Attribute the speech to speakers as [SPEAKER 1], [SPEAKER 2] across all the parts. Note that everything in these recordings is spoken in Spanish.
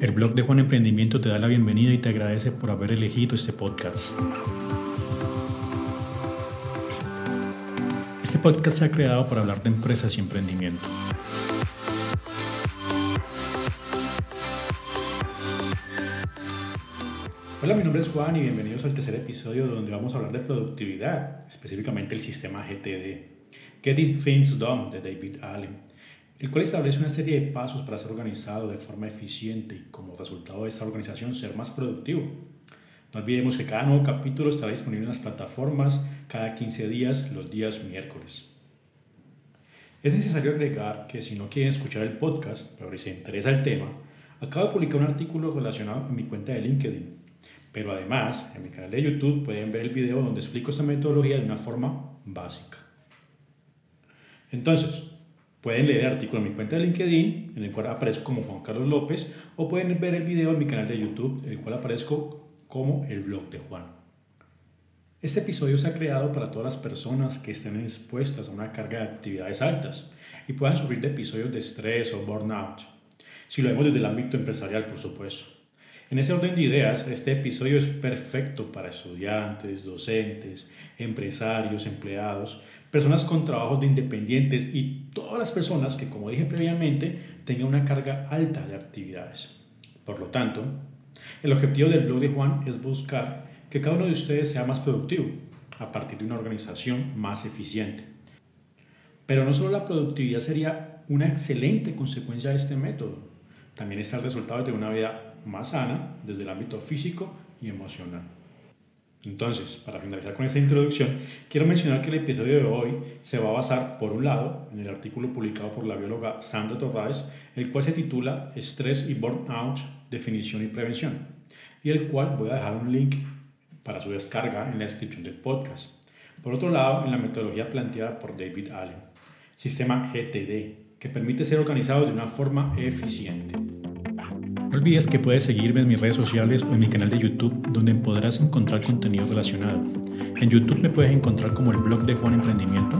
[SPEAKER 1] El blog de Juan Emprendimiento te da la bienvenida y te agradece por haber elegido este podcast. Este podcast se ha creado para hablar de empresas y emprendimiento. Hola, mi nombre es Juan y bienvenidos al tercer episodio donde vamos a hablar de productividad, específicamente el sistema GTD, Getting Things Done de David Allen el cual establece una serie de pasos para ser organizado de forma eficiente y como resultado de esta organización ser más productivo. No olvidemos que cada nuevo capítulo estará disponible en las plataformas cada 15 días, los días miércoles. Es necesario agregar que si no quieren escuchar el podcast, pero les interesa el tema, acabo de publicar un artículo relacionado en mi cuenta de LinkedIn. Pero además, en mi canal de YouTube pueden ver el video donde explico esta metodología de una forma básica. Entonces, Pueden leer el artículo en mi cuenta de LinkedIn, en el cual aparezco como Juan Carlos López, o pueden ver el video en mi canal de YouTube, en el cual aparezco como el blog de Juan. Este episodio se ha creado para todas las personas que estén expuestas a una carga de actividades altas y puedan sufrir de episodios de estrés o burnout, si lo vemos desde el ámbito empresarial, por supuesto. En ese orden de ideas, este episodio es perfecto para estudiantes, docentes, empresarios, empleados, personas con trabajos de independientes y todas las personas que, como dije previamente, tengan una carga alta de actividades. Por lo tanto, el objetivo del blog de Juan es buscar que cada uno de ustedes sea más productivo a partir de una organización más eficiente. Pero no solo la productividad sería una excelente consecuencia de este método, también está el resultado de una vida más sana desde el ámbito físico y emocional. Entonces, para finalizar con esta introducción, quiero mencionar que el episodio de hoy se va a basar, por un lado, en el artículo publicado por la bióloga Sandra Torres, el cual se titula Estrés y Burnout, definición y prevención, y el cual voy a dejar un link para su descarga en la descripción del podcast. Por otro lado, en la metodología planteada por David Allen, sistema GTD, que permite ser organizado de una forma eficiente. Olvides que puedes seguirme en mis redes sociales o en mi canal de YouTube donde podrás encontrar contenido relacionado. En YouTube me puedes encontrar como el blog de Juan Emprendimiento,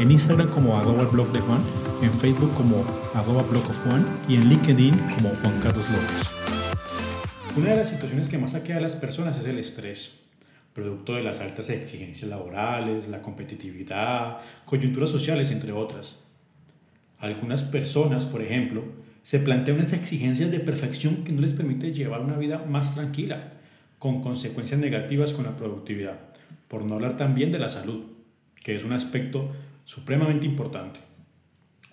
[SPEAKER 1] en Instagram como arroba blog de Juan, en Facebook como arroba blog of Juan y en LinkedIn como Juan Carlos López. Una de las situaciones que más saquea a las personas es el estrés, producto de las altas exigencias laborales, la competitividad, coyunturas sociales, entre otras. Algunas personas, por ejemplo, se plantean unas exigencias de perfección que no les permite llevar una vida más tranquila, con consecuencias negativas con la productividad, por no hablar también de la salud, que es un aspecto supremamente importante.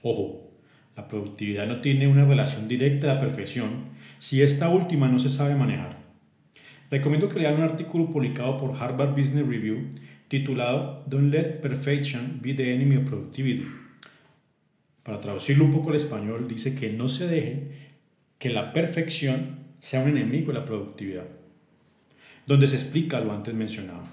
[SPEAKER 1] Ojo, la productividad no tiene una relación directa a la perfección si esta última no se sabe manejar. Recomiendo que lean un artículo publicado por Harvard Business Review titulado Don't Let Perfection Be the Enemy of Productivity para traducirlo un poco al español, dice que no se deje que la perfección sea un enemigo de la productividad, donde se explica lo antes mencionado.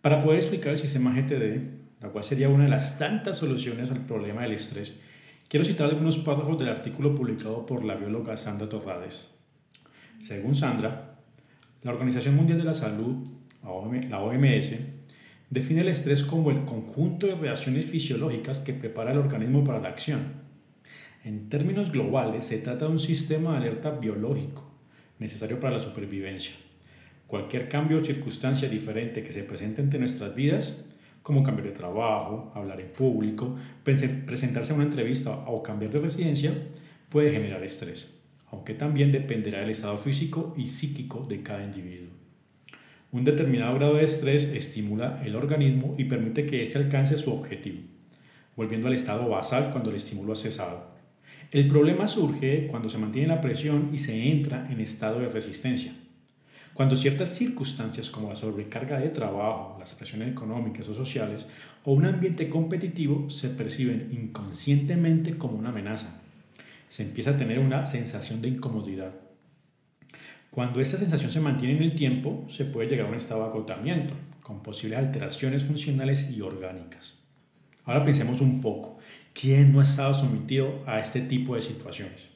[SPEAKER 1] Para poder explicar el sistema GTD, la cual sería una de las tantas soluciones al problema del estrés, quiero citar algunos párrafos del artículo publicado por la bióloga Sandra Torrades. Según Sandra, la Organización Mundial de la Salud, la OMS, define el estrés como el conjunto de reacciones fisiológicas que prepara el organismo para la acción. En términos globales, se trata de un sistema de alerta biológico necesario para la supervivencia. Cualquier cambio o circunstancia diferente que se presente entre nuestras vidas, como cambiar de trabajo, hablar en público, presentarse a una entrevista o cambiar de residencia, puede generar estrés, aunque también dependerá del estado físico y psíquico de cada individuo. Un determinado grado de estrés estimula el organismo y permite que éste alcance su objetivo, volviendo al estado basal cuando el estímulo ha cesado. El problema surge cuando se mantiene la presión y se entra en estado de resistencia. Cuando ciertas circunstancias como la sobrecarga de trabajo, las presiones económicas o sociales o un ambiente competitivo se perciben inconscientemente como una amenaza, se empieza a tener una sensación de incomodidad. Cuando esta sensación se mantiene en el tiempo, se puede llegar a un estado de agotamiento, con posibles alteraciones funcionales y orgánicas. Ahora pensemos un poco, ¿quién no ha estado sometido a este tipo de situaciones?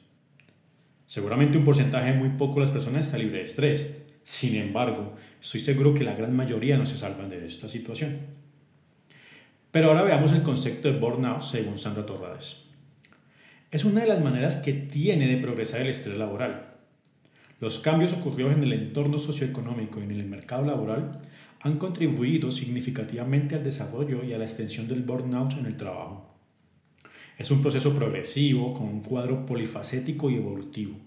[SPEAKER 1] Seguramente un porcentaje muy poco de las personas está libre de estrés. Sin embargo, estoy seguro que la gran mayoría no se salvan de esta situación. Pero ahora veamos el concepto de burnout según Sandra Torrades. Es una de las maneras que tiene de progresar el estrés laboral Los cambios ocurridos en el entorno socioeconómico y en el mercado laboral han contribuido significativamente al desarrollo y a la extensión del burnout en el trabajo. Es un proceso progresivo con un cuadro polifacético y evolutivo.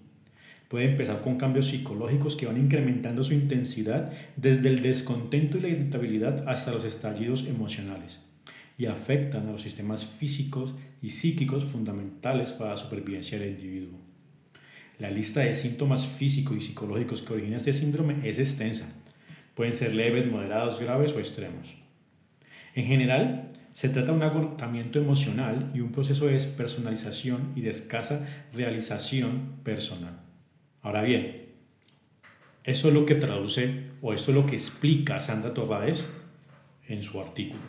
[SPEAKER 1] Puede empezar con cambios psicológicos que van incrementando su intensidad desde el descontento y la irritabilidad hasta los estallidos emocionales y afectan a los sistemas físicos y psíquicos fundamentales para la supervivencia del individuo. La lista de síntomas físicos y psicológicos que origina este síndrome es extensa. Pueden ser leves, moderados, graves o extremos. En general, se trata de un agotamiento emocional y un proceso de despersonalización y de escasa realización personal. Ahora bien, eso es lo que traduce o eso es lo que explica Sandra Torrades en su artículo.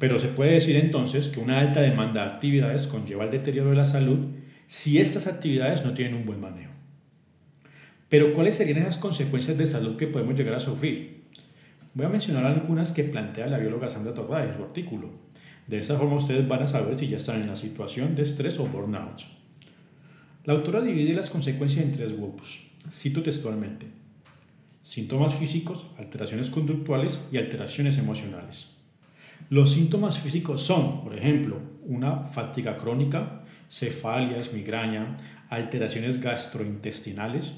[SPEAKER 1] Pero se puede decir entonces que una alta demanda de actividades conlleva el deterioro de la salud si estas actividades no tienen un buen manejo. Pero ¿cuáles serían esas consecuencias de salud que podemos llegar a sufrir? Voy a mencionar algunas que plantea la bióloga Sandra Torrades en su artículo. De esta forma ustedes van a saber si ya están en la situación de estrés o burnout. La autora divide las consecuencias en tres grupos. Cito textualmente. Síntomas físicos, alteraciones conductuales y alteraciones emocionales. Los síntomas físicos son, por ejemplo, una fatiga crónica, cefalias, migraña, alteraciones gastrointestinales,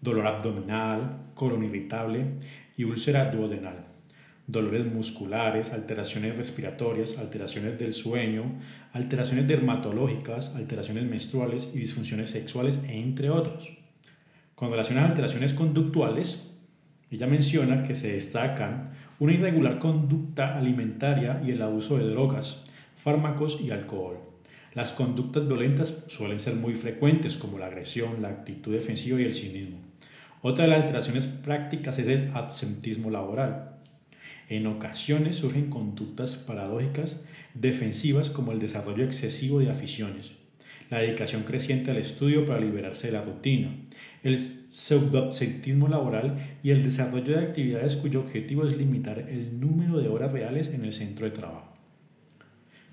[SPEAKER 1] dolor abdominal, colon irritable y úlcera duodenal dolores musculares, alteraciones respiratorias, alteraciones del sueño, alteraciones dermatológicas, alteraciones menstruales y disfunciones sexuales, entre otros. Con relación a alteraciones conductuales, ella menciona que se destacan una irregular conducta alimentaria y el abuso de drogas, fármacos y alcohol. Las conductas violentas suelen ser muy frecuentes, como la agresión, la actitud defensiva y el cinismo. Otra de las alteraciones prácticas es el absentismo laboral. En ocasiones surgen conductas paradójicas defensivas como el desarrollo excesivo de aficiones, la dedicación creciente al estudio para liberarse de la rutina, el pseudoabsentismo laboral y el desarrollo de actividades cuyo objetivo es limitar el número de horas reales en el centro de trabajo.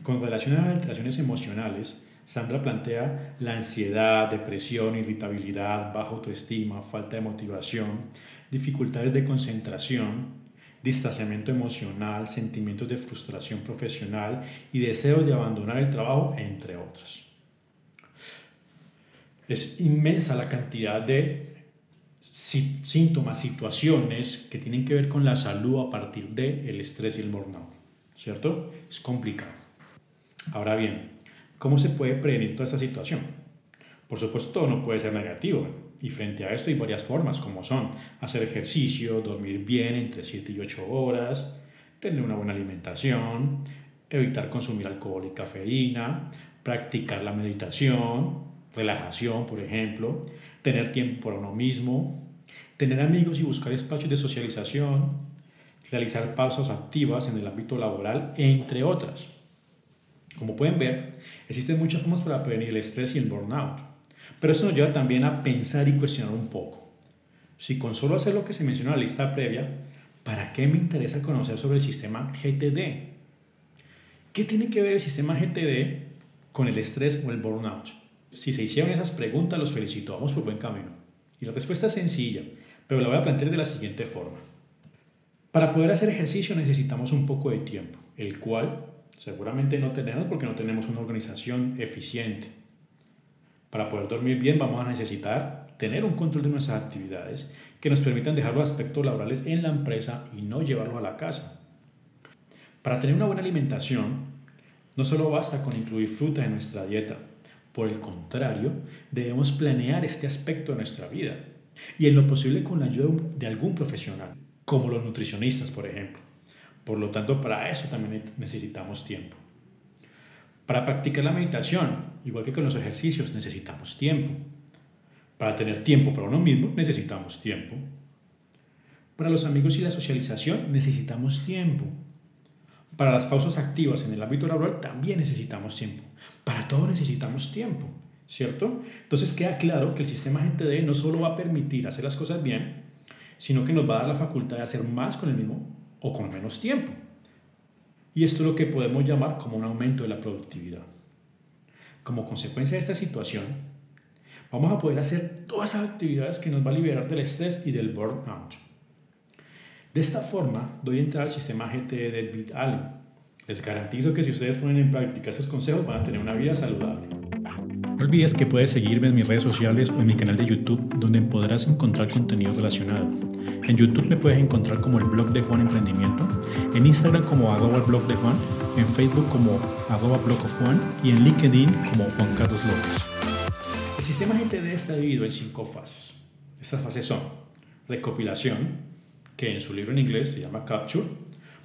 [SPEAKER 1] Con relación a las alteraciones emocionales, Sandra plantea la ansiedad, depresión, irritabilidad, baja autoestima, falta de motivación, dificultades de concentración, distanciamiento emocional, sentimientos de frustración profesional y deseo de abandonar el trabajo, entre otros. Es inmensa la cantidad de síntomas, situaciones que tienen que ver con la salud a partir del el estrés y el burnout, ¿cierto? Es complicado. Ahora bien, ¿cómo se puede prevenir toda esta situación? Por supuesto, no puede ser negativo. Y frente a esto hay varias formas, como son hacer ejercicio, dormir bien entre 7 y 8 horas, tener una buena alimentación, evitar consumir alcohol y cafeína, practicar la meditación, relajación, por ejemplo, tener tiempo para uno mismo, tener amigos y buscar espacios de socialización, realizar pausas activas en el ámbito laboral, entre otras. Como pueden ver, existen muchas formas para prevenir el estrés y el burnout. Pero eso nos lleva también a pensar y cuestionar un poco. Si con solo hacer lo que se menciona en la lista previa, ¿para qué me interesa conocer sobre el sistema GTD? ¿Qué tiene que ver el sistema GTD con el estrés o el burnout? Si se hicieron esas preguntas, los felicito, vamos por buen camino. Y la respuesta es sencilla, pero la voy a plantear de la siguiente forma. Para poder hacer ejercicio necesitamos un poco de tiempo, el cual seguramente no tenemos porque no tenemos una organización eficiente. Para poder dormir bien vamos a necesitar tener un control de nuestras actividades que nos permitan dejar los aspectos laborales en la empresa y no llevarlos a la casa. Para tener una buena alimentación, no solo basta con incluir fruta en nuestra dieta, por el contrario, debemos planear este aspecto de nuestra vida y en lo posible con la ayuda de algún profesional, como los nutricionistas, por ejemplo. Por lo tanto, para eso también necesitamos tiempo. Para practicar la meditación, igual que con los ejercicios, necesitamos tiempo. Para tener tiempo para uno mismo, necesitamos tiempo. Para los amigos y la socialización, necesitamos tiempo. Para las pausas activas en el ámbito laboral, también necesitamos tiempo. Para todo necesitamos tiempo, ¿cierto? Entonces queda claro que el sistema GTD no solo va a permitir hacer las cosas bien, sino que nos va a dar la facultad de hacer más con el mismo o con menos tiempo. Y esto es lo que podemos llamar como un aumento de la productividad. Como consecuencia de esta situación, Vamos a poder hacer todas esas actividades que nos va a liberar del estrés y del burnout. De esta forma, doy entrada al sistema GT de David Allen. Les garantizo que si ustedes ponen en práctica esos consejos van a tener una vida saludable. No olvides que puedes seguirme en mis redes sociales o en mi canal de YouTube, donde podrás encontrar contenido relacionado. En YouTube me puedes encontrar como el blog de Juan Emprendimiento, en Instagram como arroba blog de Juan, en Facebook como arroba blog of Juan y en LinkedIn como Juan Carlos López. El sistema GTD está dividido en cinco fases. Estas fases son recopilación, que en su libro en inglés se llama Capture,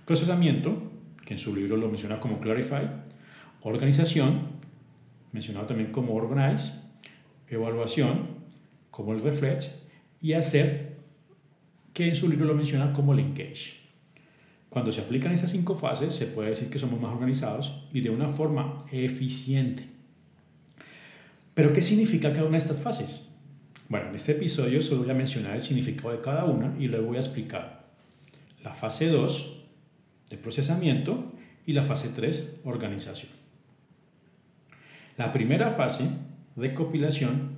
[SPEAKER 1] procesamiento, que en su libro lo menciona como Clarify, organización, mencionado también como organize, evaluación, como el reflect, y hacer, que en su libro lo menciona como el engage. Cuando se aplican estas cinco fases, se puede decir que somos más organizados y de una forma eficiente. Pero, ¿qué significa cada una de estas fases? Bueno, en este episodio solo voy a mencionar el significado de cada una y luego voy a explicar la fase 2 de procesamiento y la fase 3 organización. La primera fase, recopilación,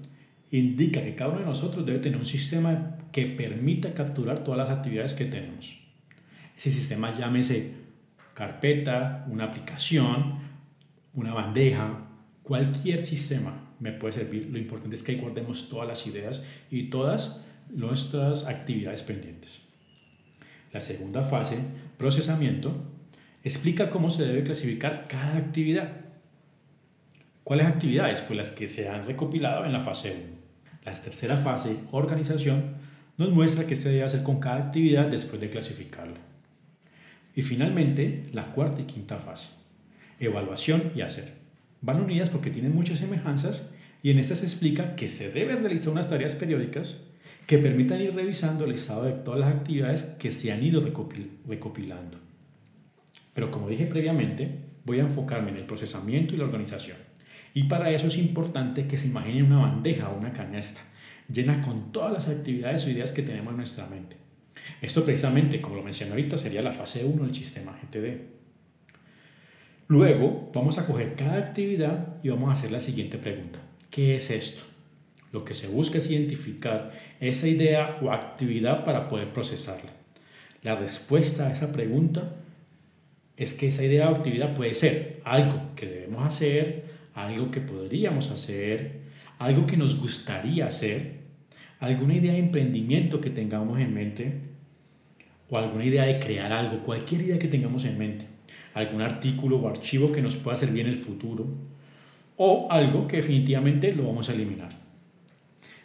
[SPEAKER 1] indica que cada uno de nosotros debe tener un sistema que permita capturar todas las actividades que tenemos. Ese sistema llámese carpeta, una aplicación, una bandeja, cualquier sistema me puede servir. Lo importante es que guardemos todas las ideas y todas nuestras actividades pendientes. La segunda fase, procesamiento, explica cómo se debe clasificar cada actividad ¿Cuáles actividades? Pues las que se han recopilado en la fase 1. La tercera fase, organización, nos muestra qué se debe hacer con cada actividad después de clasificarla. Y finalmente, la cuarta y quinta fase, evaluación y hacer. Van unidas porque tienen muchas semejanzas y en esta se explica que se debe realizar unas tareas periódicas que permitan ir revisando el estado de todas las actividades que se han ido recopilando. Pero como dije previamente, voy a enfocarme en el procesamiento y la organización. Y para eso es importante que se imagine una bandeja o una canasta llena con todas las actividades o ideas que tenemos en nuestra mente. Esto precisamente, como lo mencioné ahorita, sería la fase 1 del sistema GTD. Luego vamos a coger cada actividad y vamos a hacer la siguiente pregunta. ¿Qué es esto? Lo que se busca es identificar esa idea o actividad para poder procesarla. La respuesta a esa pregunta es que esa idea o actividad puede ser algo que debemos hacer, algo que podríamos hacer, algo que nos gustaría hacer, alguna idea de emprendimiento que tengamos en mente o alguna idea de crear algo, cualquier idea que tengamos en mente, algún artículo o archivo que nos pueda servir en el futuro o algo que definitivamente lo vamos a eliminar.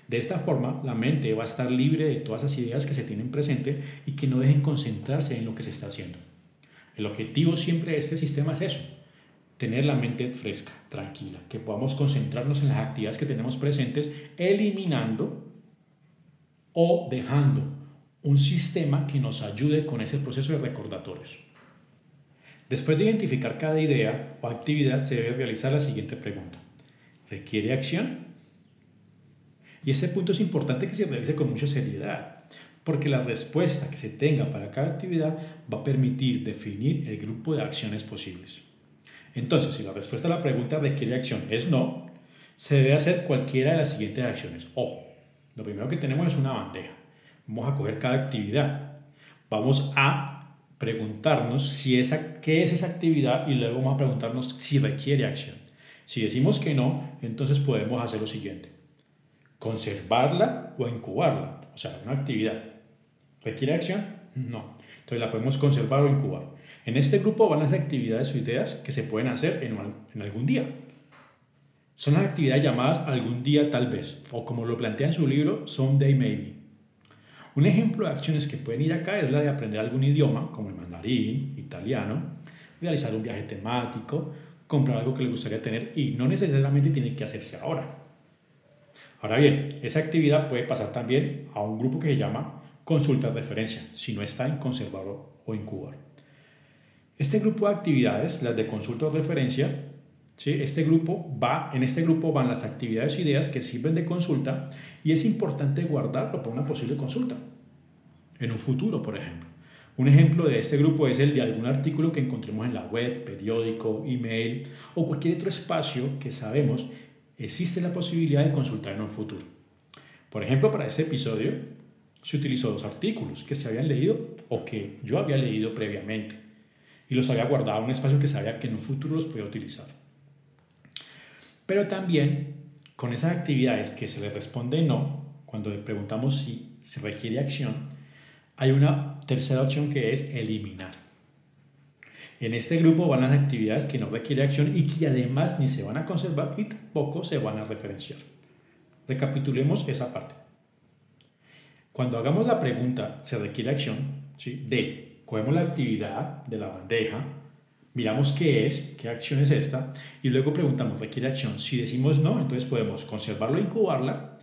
[SPEAKER 1] De esta forma, la mente va a estar libre de todas esas ideas que se tienen presente y que no dejen concentrarse en lo que se está haciendo. El objetivo siempre de este sistema es eso, tener la mente fresca, tranquila, que podamos concentrarnos en las actividades que tenemos presentes, eliminando o dejando un sistema que nos ayude con ese proceso de recordatorios. Después de identificar cada idea o actividad, se debe realizar la siguiente pregunta. ¿Requiere acción? Y este punto es importante que se realice con mucha seriedad, porque la respuesta que se tenga para cada actividad va a permitir definir el grupo de acciones posibles. Entonces, si la respuesta a la pregunta requiere acción es no, se debe hacer cualquiera de las siguientes acciones. Ojo, lo primero que tenemos es una bandeja. Vamos a coger cada actividad. Vamos a preguntarnos si esa, qué es esa actividad y luego vamos a preguntarnos si requiere acción. Si decimos que no, entonces podemos hacer lo siguiente. Conservarla o incubarla. O sea, una actividad. ¿Requiere acción? No. Entonces la podemos conservar o incubar. En este grupo van las actividades o ideas que se pueden hacer en, en algún día. Son las actividades llamadas algún día tal vez, o como lo plantea en su libro, Someday Maybe. Un ejemplo de acciones que pueden ir acá es la de aprender algún idioma, como el mandarín, italiano, realizar un viaje temático, comprar algo que le gustaría tener y no necesariamente tiene que hacerse ahora. Ahora bien, esa actividad puede pasar también a un grupo que se llama consulta de referencia, si no está en conservador o incubar. Este grupo de actividades, las de consulta o referencia, ¿sí? este grupo va, en este grupo van las actividades o ideas que sirven de consulta y es importante guardarlo para una posible consulta en un futuro, por ejemplo. Un ejemplo de este grupo es el de algún artículo que encontremos en la web, periódico, email o cualquier otro espacio que sabemos existe la posibilidad de consultar en un futuro. Por ejemplo, para este episodio se utilizó dos artículos que se habían leído o que yo había leído previamente y los había guardado en un espacio que sabía que en un futuro los podía utilizar. Pero también con esas actividades que se les responde no, cuando le preguntamos si se requiere acción, hay una tercera opción que es eliminar. En este grupo van las actividades que no requieren acción y que además ni se van a conservar y tampoco se van a referenciar. Recapitulemos esa parte. Cuando hagamos la pregunta, ¿se requiere acción? ¿Sí? De, cogemos la actividad de la bandeja, miramos qué es, qué acción es esta, y luego preguntamos, ¿requiere acción? Si decimos no, entonces podemos conservarlo, incubarla,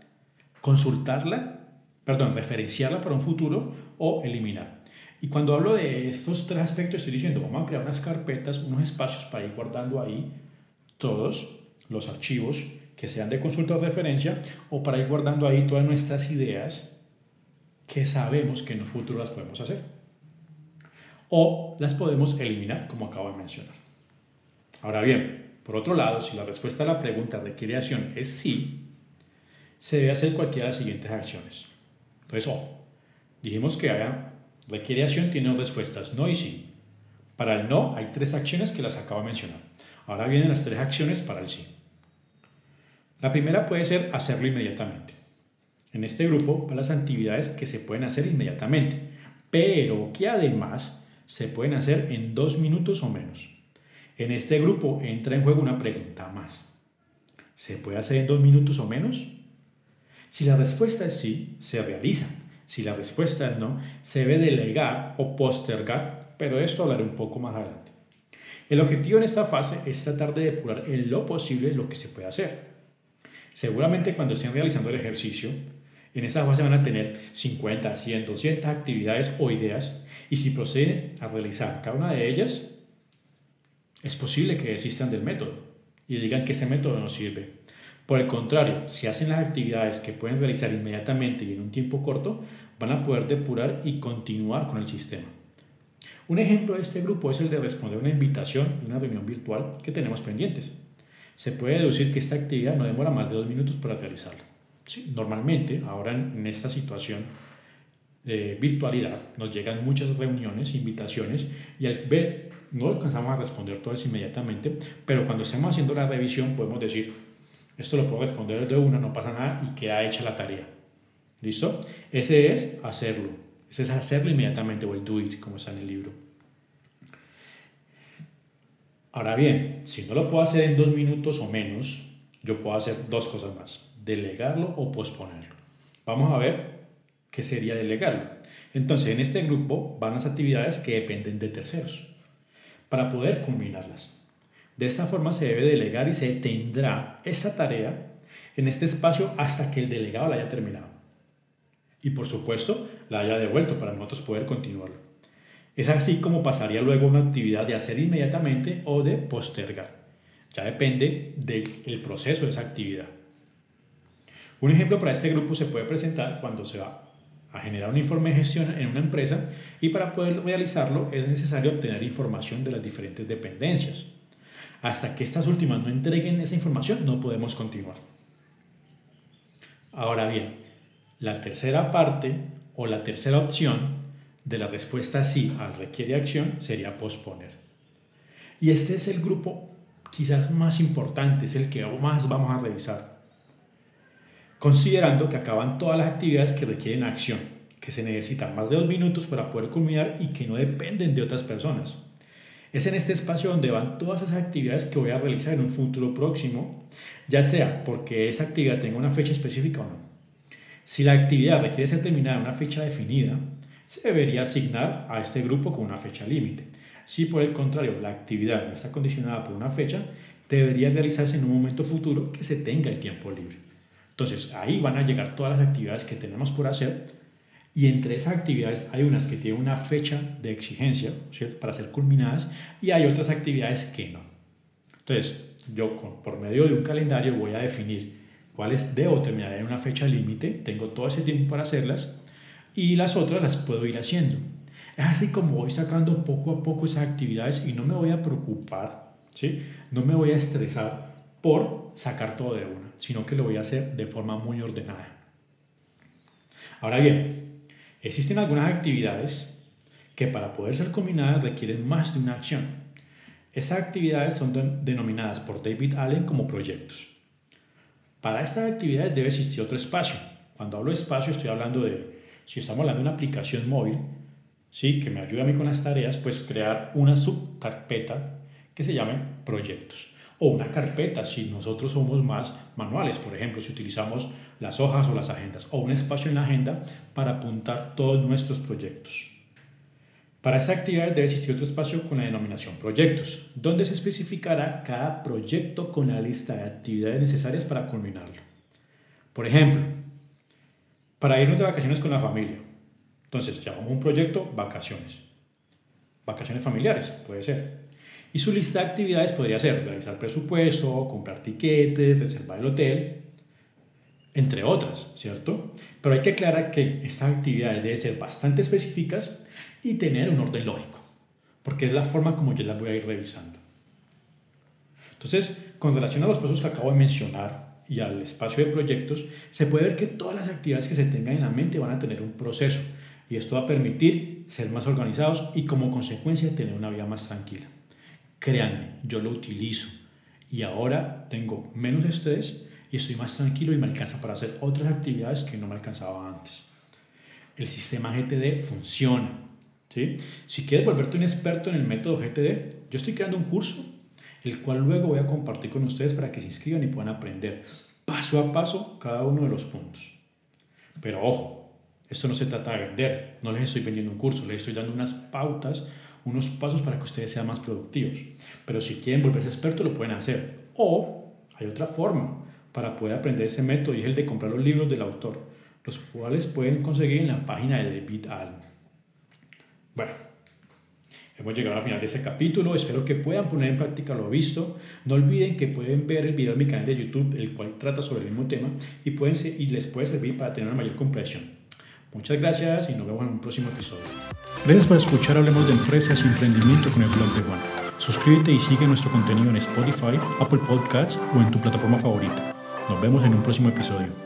[SPEAKER 1] consultarla, perdón, referenciarla para un futuro o eliminar. Y cuando hablo de estos tres aspectos, estoy diciendo, vamos a crear unas carpetas, unos espacios para ir guardando ahí todos los archivos que sean de consulta o referencia, o para ir guardando ahí todas nuestras ideas que sabemos que en un futuro las podemos hacer. O las podemos eliminar, como acabo de mencionar. Ahora bien, por otro lado, si la respuesta a la pregunta requiere acción es sí, se debe hacer cualquiera de las siguientes acciones. Entonces, ojo, dijimos que requiere acción, tiene dos respuestas, no y sí. Para el no hay tres acciones que las acabo de mencionar. Ahora vienen las tres acciones para el sí. La primera puede ser hacerlo inmediatamente. En este grupo van las actividades que se pueden hacer inmediatamente, pero que además se pueden hacer en dos minutos o menos. En este grupo entra en juego una pregunta más. ¿Se puede hacer en dos minutos o menos? Si la respuesta es sí, se realiza. Si la respuesta es no, se debe delegar o postergar, pero de esto hablaré un poco más adelante. El objetivo en esta fase es tratar de depurar en lo posible lo que se puede hacer. Seguramente cuando estén realizando el ejercicio, en esa fase van a tener 50, 100, 200 actividades o ideas y si proceden a realizar cada una de ellas, es posible que desistan del método y digan que ese método no sirve. Por el contrario, si hacen las actividades que pueden realizar inmediatamente y en un tiempo corto, van a poder depurar y continuar con el sistema. Un ejemplo de este grupo es el de responder una invitación de una reunión virtual que tenemos pendientes se puede deducir que esta actividad no demora más de dos minutos para realizarla. Normalmente, ahora en, esta situación de virtualidad, nos llegan muchas reuniones, invitaciones, y al ver, no alcanzamos a responder todas inmediatamente, pero cuando estemos haciendo la revisión podemos decir, esto lo puedo responder de una, no pasa nada y queda hecha la tarea. ¿Listo? Ese es hacerlo. Ese es hacerlo inmediatamente o el do it, como está en el libro. Ahora bien, si no lo puedo hacer en dos minutos o menos, yo puedo hacer dos cosas más, delegarlo o posponerlo. Vamos a ver qué sería delegarlo. Entonces, en este grupo van las actividades que dependen de terceros, para poder combinarlas. De esta forma se debe delegar y se tendrá esa tarea en este espacio hasta que el delegado la haya terminado. Y por supuesto, la haya devuelto para nosotros poder continuarlo. Es así como pasaría luego una actividad de hacer inmediatamente o de postergar. Ya depende del proceso de esa actividad. Un ejemplo para este grupo se puede presentar cuando se va a generar un informe de gestión en una empresa y para poder realizarlo es necesario obtener información de las diferentes dependencias. Hasta que estas últimas no entreguen esa información no podemos continuar. Ahora bien, la tercera parte o la tercera opción de la respuesta sí al requiere acción sería posponer. Y este es el grupo quizás más importante, es el que más vamos a revisar. Considerando que acaban todas las actividades que requieren acción, que se necesitan más de dos minutos para poder culminar y que no dependen de otras personas. Es en este espacio donde van todas esas actividades que voy a realizar en un futuro próximo, ya sea porque esa actividad tenga una fecha específica o no. Si la actividad requiere ser terminada en una fecha definida, se debería asignar a este grupo con una fecha límite. Si por el contrario la actividad no está condicionada por una fecha, debería realizarse en un momento futuro que se tenga el tiempo libre. Entonces ahí van a llegar todas las actividades que tenemos por hacer y entre esas actividades hay unas que tienen una fecha de exigencia para ser culminadas y hay otras actividades que no. Entonces yo por medio de un calendario voy a definir cuáles debo terminar en una fecha límite, tengo todo ese tiempo para hacerlas y las otras las puedo ir haciendo. Es así como voy sacando poco a poco esas actividades y no me voy a preocupar, ¿sí? no me voy a estresar por sacar todo de una, sino que lo voy a hacer de forma muy ordenada. Ahora bien, existen algunas actividades que para poder ser combinadas requieren más de una acción. Esas actividades son denominadas por David Allen como proyectos. Para estas actividades debe existir otro espacio. Cuando hablo de espacio estoy hablando de, si estamos hablando de una aplicación móvil, ¿sí? que me ayude a mí con las tareas, pues crear una subcarpeta que se llame proyectos. O una carpeta si nosotros somos más manuales, por ejemplo, si utilizamos las hojas o las agendas, o un espacio en la agenda para apuntar todos nuestros proyectos. Para esta actividad debe existir otro espacio con la denominación proyectos, donde se especificará cada proyecto con la lista de actividades necesarias para culminarlo. Por ejemplo, para irnos de vacaciones con la familia. Entonces, llamamos un proyecto vacaciones. Vacaciones familiares, puede ser. Y su lista de actividades podría ser realizar presupuesto, comprar tiquetes, reservar el hotel, entre otras, ¿cierto? Pero hay que aclarar que estas actividades deben ser bastante específicas y tener un orden lógico, porque es la forma como yo las voy a ir revisando. Entonces, con relación a los pasos que acabo de mencionar y al espacio de proyectos, se puede ver que todas las actividades que se tengan en la mente van a tener un proceso y esto va a permitir ser más organizados y como consecuencia tener una vida más tranquila. Créanme, yo lo utilizo y ahora tengo menos estrés y estoy más tranquilo y me alcanza para hacer otras actividades que no me alcanzaba antes. El sistema GTD funciona. ¿sí? Si quieres volverte un experto en el método GTD, yo estoy creando un curso, el cual luego voy a compartir con ustedes para que se inscriban y puedan aprender paso a paso cada uno de los puntos. Pero ojo, esto no se trata de vender, no les estoy vendiendo un curso, les estoy dando unas pautas unos pasos para que ustedes sean más productivos. Pero si quieren volverse expertos, lo pueden hacer. O hay otra forma para poder aprender ese método y es el de comprar los libros del autor, los cuales pueden conseguir en la página de David Allen. Bueno, hemos llegado al final de este capítulo. Espero que puedan poner en práctica lo visto. No olviden que pueden ver el video en mi canal de YouTube, el cual trata sobre el mismo tema y, pueden y les puede servir para tener una mayor comprensión. Muchas gracias y nos vemos en un próximo episodio. Gracias por escuchar Hablemos de Empresas y Emprendimiento con el blog de Juan. Suscríbete y sigue nuestro contenido en Spotify, Apple Podcasts o en tu plataforma favorita. Nos vemos en un próximo episodio.